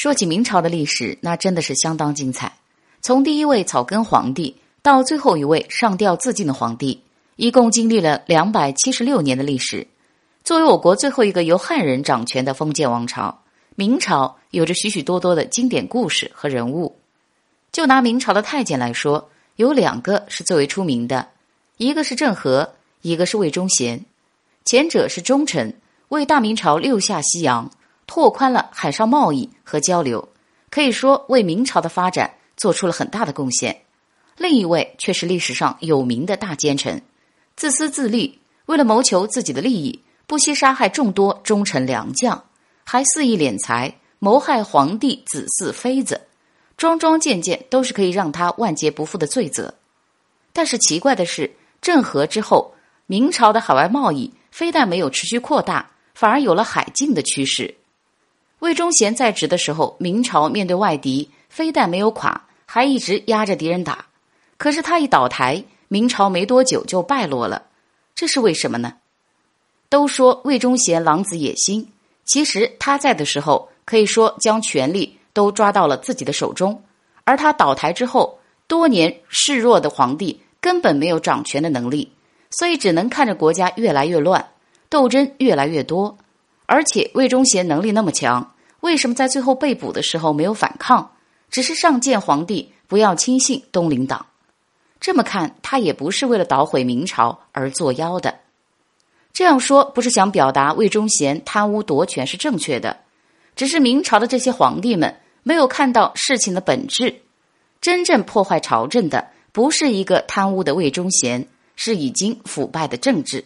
说起明朝的历史，那真的是相当精彩。从第一位草根皇帝到最后一位上吊自尽的皇帝，一共经历了两百七十六年的历史。作为我国最后一个由汉人掌权的封建王朝，明朝有着许许多多的经典故事和人物。就拿明朝的太监来说，有两个是最为出名的，一个是郑和，一个是魏忠贤。前者是忠臣，为大明朝六下西洋。拓宽了海上贸易和交流，可以说为明朝的发展做出了很大的贡献。另一位却是历史上有名的大奸臣，自私自利，为了谋求自己的利益，不惜杀害众多忠臣良将，还肆意敛财，谋害皇帝子嗣妃子，桩桩件件都是可以让他万劫不复的罪责。但是奇怪的是，郑和之后，明朝的海外贸易非但没有持续扩大，反而有了海禁的趋势。魏忠贤在职的时候，明朝面对外敌，非但没有垮，还一直压着敌人打。可是他一倒台，明朝没多久就败落了。这是为什么呢？都说魏忠贤狼子野心，其实他在的时候，可以说将权力都抓到了自己的手中。而他倒台之后，多年示弱的皇帝根本没有掌权的能力，所以只能看着国家越来越乱，斗争越来越多。而且魏忠贤能力那么强，为什么在最后被捕的时候没有反抗，只是上谏皇帝不要轻信东林党？这么看，他也不是为了捣毁明朝而作妖的。这样说不是想表达魏忠贤贪污夺权是正确的，只是明朝的这些皇帝们没有看到事情的本质，真正破坏朝政的不是一个贪污的魏忠贤，是已经腐败的政治。